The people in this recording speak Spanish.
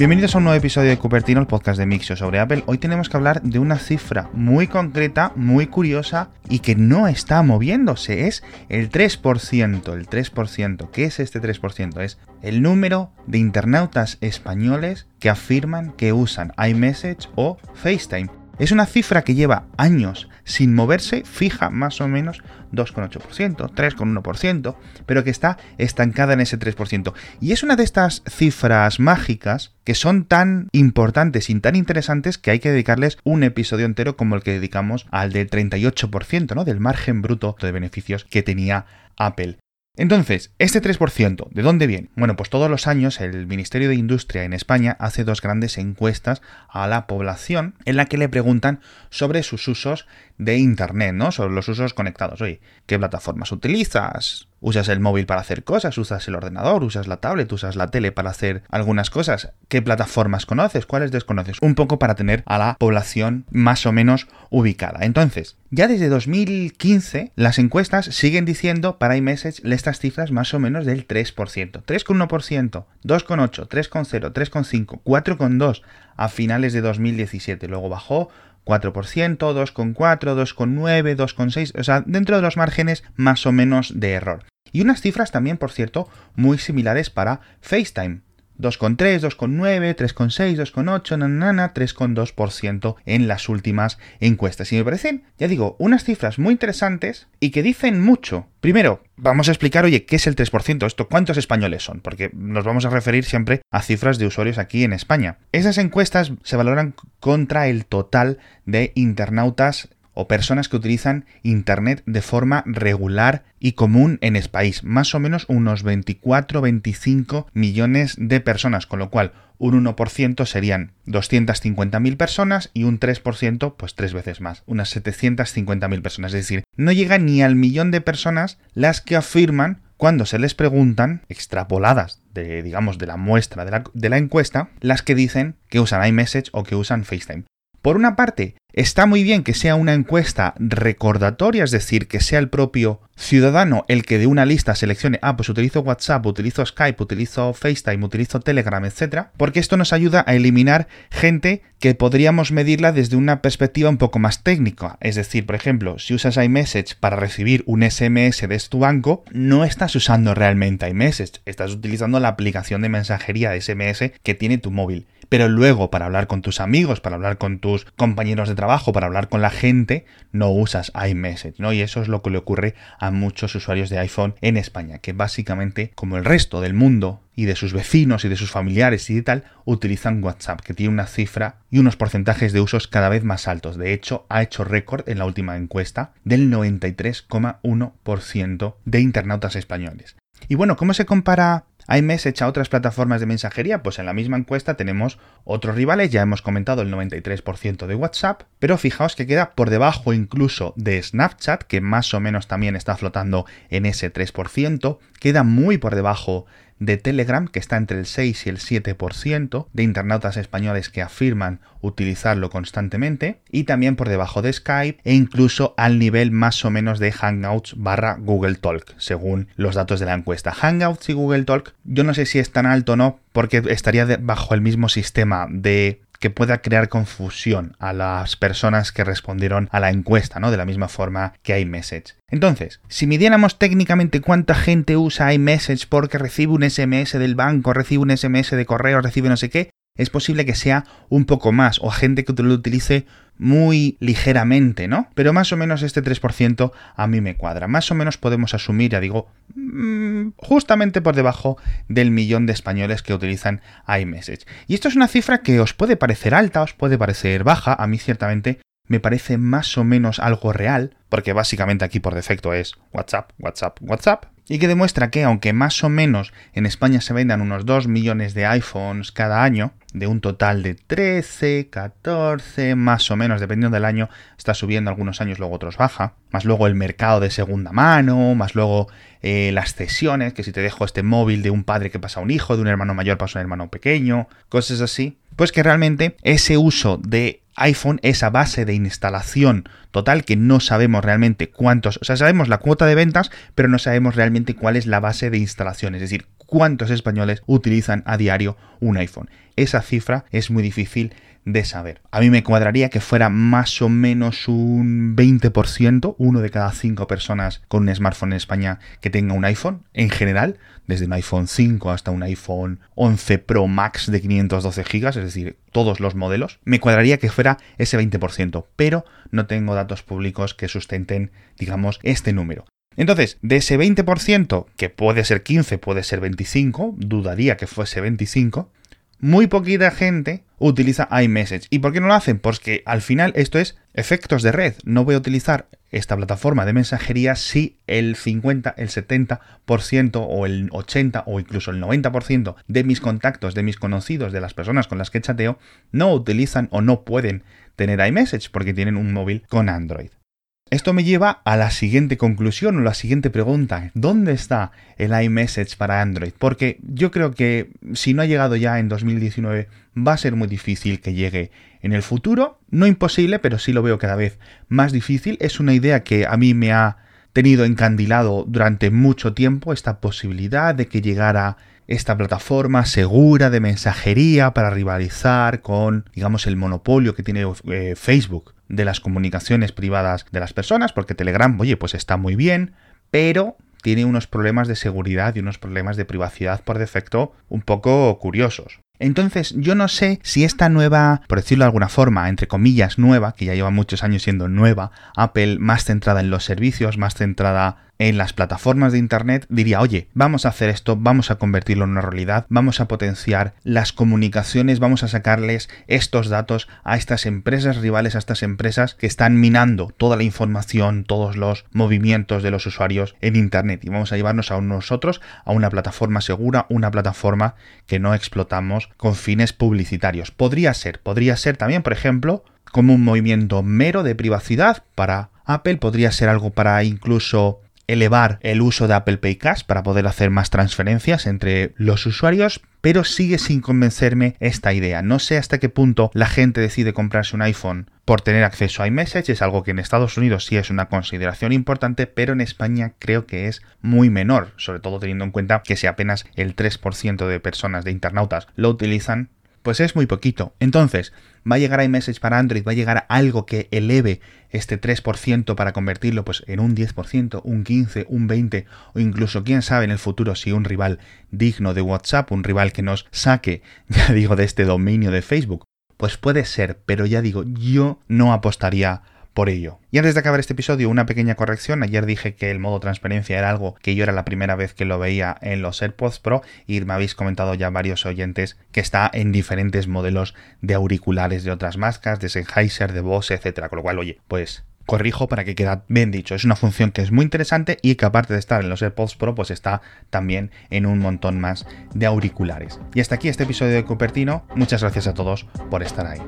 Bienvenidos a un nuevo episodio de Cupertino, el podcast de Mixio sobre Apple. Hoy tenemos que hablar de una cifra muy concreta, muy curiosa y que no está moviéndose. Es el 3%. El 3%. ¿Qué es este 3%? Es el número de internautas españoles que afirman que usan iMessage o FaceTime. Es una cifra que lleva años sin moverse, fija más o menos 2,8%, 3,1%, pero que está estancada en ese 3%. Y es una de estas cifras mágicas que son tan importantes y tan interesantes que hay que dedicarles un episodio entero como el que dedicamos al del 38%, ¿no? Del margen bruto de beneficios que tenía Apple. Entonces, este 3%, ¿de dónde viene? Bueno, pues todos los años el Ministerio de Industria en España hace dos grandes encuestas a la población en la que le preguntan sobre sus usos de Internet, ¿no? Sobre los usos conectados. Oye, ¿qué plataformas utilizas? ¿Usas el móvil para hacer cosas? ¿Usas el ordenador? ¿Usas la tablet? ¿Usas la tele para hacer algunas cosas? ¿Qué plataformas conoces? ¿Cuáles desconoces? Un poco para tener a la población más o menos ubicada. Entonces, ya desde 2015 las encuestas siguen diciendo para iMessage estas cifras más o menos del 3%. 3,1%, 2,8, 3,0, 3,5, 4,2 a finales de 2017. Luego bajó 4%, 2,4, 2,9, 2,6, o sea, dentro de los márgenes más o menos de error. Y unas cifras también, por cierto, muy similares para FaceTime. 2,3, 2,9, 3,6, 2,8, nanana, 3,2% en las últimas encuestas. Y me parecen, ya digo, unas cifras muy interesantes y que dicen mucho. Primero, vamos a explicar, oye, ¿qué es el 3%? Esto, ¿cuántos españoles son? Porque nos vamos a referir siempre a cifras de usuarios aquí en España. Esas encuestas se valoran contra el total de internautas o personas que utilizan Internet de forma regular y común en este país, más o menos unos 24-25 millones de personas, con lo cual un 1% serían 250.000 personas y un 3% pues tres veces más, unas 750.000 personas, es decir, no llega ni al millón de personas las que afirman cuando se les preguntan, extrapoladas de, digamos, de la muestra de la, de la encuesta, las que dicen que usan iMessage o que usan FaceTime. Por una parte, está muy bien que sea una encuesta recordatoria, es decir, que sea el propio ciudadano el que de una lista seleccione, ah, pues utilizo WhatsApp, utilizo Skype, utilizo FaceTime, utilizo Telegram, etc. Porque esto nos ayuda a eliminar gente que podríamos medirla desde una perspectiva un poco más técnica. Es decir, por ejemplo, si usas iMessage para recibir un SMS de tu banco, no estás usando realmente iMessage, estás utilizando la aplicación de mensajería de SMS que tiene tu móvil pero luego para hablar con tus amigos, para hablar con tus compañeros de trabajo, para hablar con la gente, no usas iMessage, ¿no? Y eso es lo que le ocurre a muchos usuarios de iPhone en España, que básicamente, como el resto del mundo y de sus vecinos y de sus familiares y tal, utilizan WhatsApp, que tiene una cifra y unos porcentajes de usos cada vez más altos. De hecho, ha hecho récord en la última encuesta del 93,1% de internautas españoles. Y bueno, ¿cómo se compara iMessage a otras plataformas de mensajería? Pues en la misma encuesta tenemos otros rivales, ya hemos comentado el 93% de WhatsApp, pero fijaos que queda por debajo incluso de Snapchat, que más o menos también está flotando en ese 3%, queda muy por debajo de Telegram, que está entre el 6 y el 7% de internautas españoles que afirman utilizarlo constantemente, y también por debajo de Skype e incluso al nivel más o menos de Hangouts barra Google Talk, según los datos de la encuesta. Hangouts y Google Talk, yo no sé si es tan alto o no, porque estaría bajo el mismo sistema de que pueda crear confusión a las personas que respondieron a la encuesta, ¿no? De la misma forma que iMessage. Entonces, si midiéramos técnicamente cuánta gente usa iMessage porque recibe un SMS del banco, recibe un SMS de correo, recibe no sé qué, es posible que sea un poco más, o gente que lo utilice muy ligeramente, ¿no? Pero más o menos este 3% a mí me cuadra. Más o menos podemos asumir, ya digo, mm, justamente por debajo del millón de españoles que utilizan iMessage. Y esto es una cifra que os puede parecer alta, os puede parecer baja, a mí ciertamente me parece más o menos algo real, porque básicamente aquí por defecto es WhatsApp, WhatsApp, WhatsApp, y que demuestra que aunque más o menos en España se vendan unos 2 millones de iPhones cada año, de un total de 13, 14, más o menos, dependiendo del año, está subiendo algunos años, luego otros baja, más luego el mercado de segunda mano, más luego eh, las cesiones, que si te dejo este móvil de un padre que pasa a un hijo, de un hermano mayor pasa a un hermano pequeño, cosas así, pues que realmente ese uso de iPhone, esa base de instalación total que no sabemos realmente cuántos, o sea, sabemos la cuota de ventas, pero no sabemos realmente cuál es la base de instalación, es decir, cuántos españoles utilizan a diario un iPhone. Esa cifra es muy difícil de saber. A mí me cuadraría que fuera más o menos un 20%, uno de cada cinco personas con un smartphone en España que tenga un iPhone en general, desde un iPhone 5 hasta un iPhone 11 Pro Max de 512 GB, es decir, todos los modelos. Me cuadraría que fuera ese 20%, pero no tengo datos públicos que sustenten, digamos, este número. Entonces, de ese 20%, que puede ser 15, puede ser 25, dudaría que fuese 25, muy poquita gente utiliza iMessage. ¿Y por qué no lo hacen? Porque al final esto es efectos de red. No voy a utilizar esta plataforma de mensajería si el 50, el 70% o el 80 o incluso el 90% de mis contactos, de mis conocidos, de las personas con las que chateo, no utilizan o no pueden tener iMessage porque tienen un móvil con Android. Esto me lleva a la siguiente conclusión o la siguiente pregunta. ¿Dónde está el iMessage para Android? Porque yo creo que si no ha llegado ya en 2019 va a ser muy difícil que llegue en el futuro. No imposible, pero sí lo veo cada vez más difícil. Es una idea que a mí me ha tenido encandilado durante mucho tiempo esta posibilidad de que llegara esta plataforma segura de mensajería para rivalizar con, digamos, el monopolio que tiene eh, Facebook de las comunicaciones privadas de las personas, porque Telegram, oye, pues está muy bien, pero tiene unos problemas de seguridad y unos problemas de privacidad por defecto un poco curiosos. Entonces, yo no sé si esta nueva, por decirlo de alguna forma, entre comillas, nueva, que ya lleva muchos años siendo nueva, Apple más centrada en los servicios, más centrada en las plataformas de Internet diría, oye, vamos a hacer esto, vamos a convertirlo en una realidad, vamos a potenciar las comunicaciones, vamos a sacarles estos datos a estas empresas rivales, a estas empresas que están minando toda la información, todos los movimientos de los usuarios en Internet y vamos a llevarnos a nosotros a una plataforma segura, una plataforma que no explotamos con fines publicitarios. Podría ser, podría ser también, por ejemplo, como un movimiento mero de privacidad para Apple, podría ser algo para incluso elevar el uso de Apple Pay Cash para poder hacer más transferencias entre los usuarios, pero sigue sin convencerme esta idea. No sé hasta qué punto la gente decide comprarse un iPhone por tener acceso a iMessage, es algo que en Estados Unidos sí es una consideración importante, pero en España creo que es muy menor, sobre todo teniendo en cuenta que si apenas el 3% de personas de internautas lo utilizan, pues es muy poquito. Entonces, va a llegar iMessage para Android, va a llegar algo que eleve este 3% para convertirlo pues en un 10%, un 15, un 20 o incluso quién sabe en el futuro si un rival digno de WhatsApp, un rival que nos saque, ya digo, de este dominio de Facebook. Pues puede ser, pero ya digo, yo no apostaría por ello. Y antes de acabar este episodio, una pequeña corrección. Ayer dije que el modo transparencia era algo que yo era la primera vez que lo veía en los AirPods Pro y me habéis comentado ya varios oyentes que está en diferentes modelos de auriculares de otras marcas, de Sennheiser, de Bose, etcétera. Con lo cual, oye, pues corrijo para que quede bien dicho. Es una función que es muy interesante y que aparte de estar en los AirPods Pro, pues está también en un montón más de auriculares. Y hasta aquí este episodio de Cupertino. Muchas gracias a todos por estar ahí.